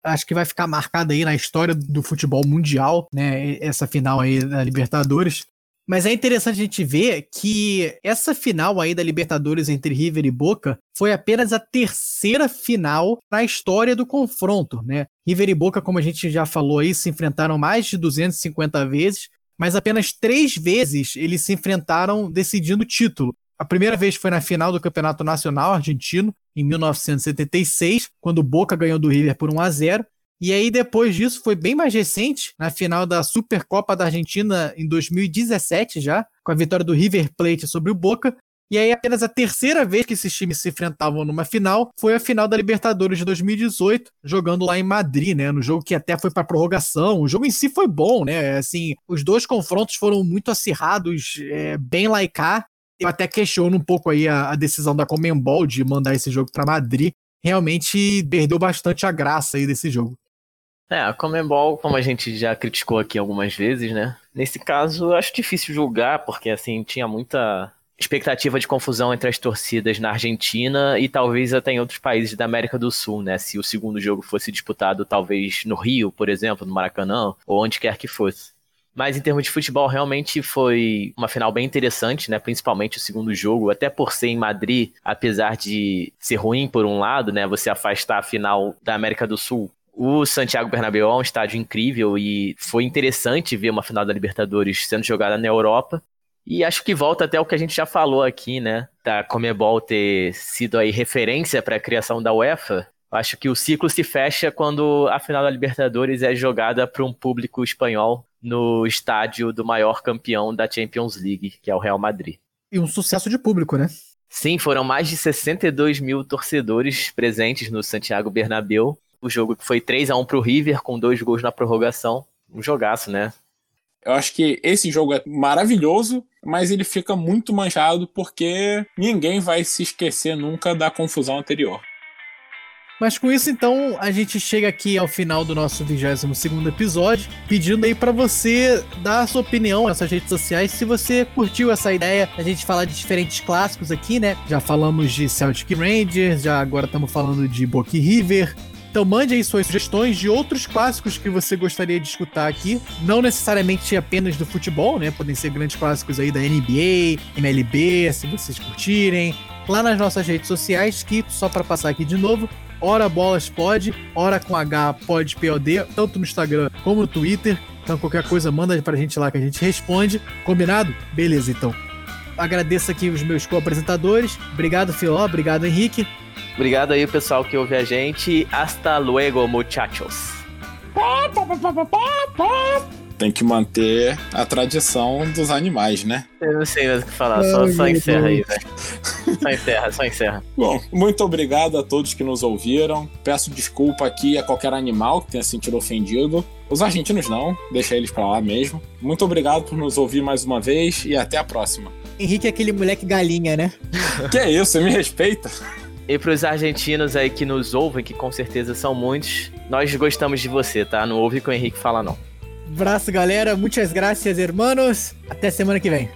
[SPEAKER 2] acho que vai ficar marcada aí na história do futebol mundial, né? Essa final aí da Libertadores. Mas é interessante a gente ver que essa final aí da Libertadores entre River e Boca foi apenas a terceira final na história do confronto, né? River e Boca, como a gente já falou aí, se enfrentaram mais de 250 vezes, mas apenas três vezes eles se enfrentaram decidindo o título. A primeira vez foi na final do Campeonato Nacional Argentino, em 1976, quando o Boca ganhou do River por 1 a 0 e aí, depois disso, foi bem mais recente, na final da Supercopa da Argentina em 2017 já, com a vitória do River Plate sobre o Boca. E aí, apenas a terceira vez que esses times se enfrentavam numa final foi a final da Libertadores de 2018, jogando lá em Madrid, né? No jogo que até foi para prorrogação. O jogo em si foi bom, né? Assim, os dois confrontos foram muito acirrados, é, bem laicar. Eu até questiono um pouco aí a, a decisão da Comembol de mandar esse jogo para Madrid. Realmente perdeu bastante a graça aí desse jogo.
[SPEAKER 3] É, a Comembol, como a gente já criticou aqui algumas vezes, né? Nesse caso, acho difícil julgar, porque assim, tinha muita expectativa de confusão entre as torcidas na Argentina e talvez até em outros países da América do Sul, né? Se o segundo jogo fosse disputado talvez no Rio, por exemplo, no Maracanã, ou onde quer que fosse. Mas em termos de futebol, realmente foi uma final bem interessante, né? Principalmente o segundo jogo, até por ser em Madrid, apesar de ser ruim por um lado, né? Você afastar a final da América do Sul o Santiago Bernabéu é um estádio incrível e foi interessante ver uma final da Libertadores sendo jogada na Europa. E acho que volta até o que a gente já falou aqui, né? Da Comebol ter sido aí referência para a criação da UEFA. Acho que o ciclo se fecha quando a final da Libertadores é jogada para um público espanhol no estádio do maior campeão da Champions League, que é o Real Madrid.
[SPEAKER 2] E um sucesso de público, né?
[SPEAKER 3] Sim, foram mais de 62 mil torcedores presentes no Santiago Bernabéu o jogo que foi 3 a 1 pro River, com dois gols na prorrogação. Um jogaço, né?
[SPEAKER 4] Eu acho que esse jogo é maravilhoso, mas ele fica muito manchado porque ninguém vai se esquecer nunca da confusão anterior.
[SPEAKER 2] Mas com isso, então, a gente chega aqui ao final do nosso 22 episódio, pedindo aí para você dar a sua opinião nas suas redes sociais, se você curtiu essa ideia, a gente falar de diferentes clássicos aqui, né? Já falamos de Celtic Rangers, já agora estamos falando de Boca River, então mande aí suas sugestões de outros clássicos que você gostaria de escutar aqui. Não necessariamente apenas do futebol, né? Podem ser grandes clássicos aí da NBA, MLB, se vocês curtirem. Lá nas nossas redes sociais, que só para passar aqui de novo, Hora Bolas Pod, Hora com H Pod POD, tanto no Instagram como no Twitter. Então qualquer coisa manda pra gente lá que a gente responde. Combinado? Beleza, então. Agradeço aqui os meus co-apresentadores. Obrigado, Filó. Obrigado, Henrique.
[SPEAKER 3] Obrigado aí, pessoal, que ouve a gente. Hasta luego, muchachos.
[SPEAKER 4] Tem que manter a tradição dos animais, né?
[SPEAKER 3] Eu não sei mais o que falar, só, só encerra aí, velho. Só encerra, só encerra. <laughs>
[SPEAKER 4] Bom, muito obrigado a todos que nos ouviram. Peço desculpa aqui a qualquer animal que tenha sentido ofendido. Os argentinos não, deixa eles pra lá mesmo. Muito obrigado por nos ouvir mais uma vez e até a próxima.
[SPEAKER 2] Henrique é aquele moleque galinha, né?
[SPEAKER 4] que é isso, você me respeita? <laughs>
[SPEAKER 3] E pros argentinos aí que nos ouvem, que com certeza são muitos, nós gostamos de você, tá? Não ouve o que o Henrique fala, não.
[SPEAKER 2] Abraço, galera. Muitas graças, hermanos. Até semana que vem.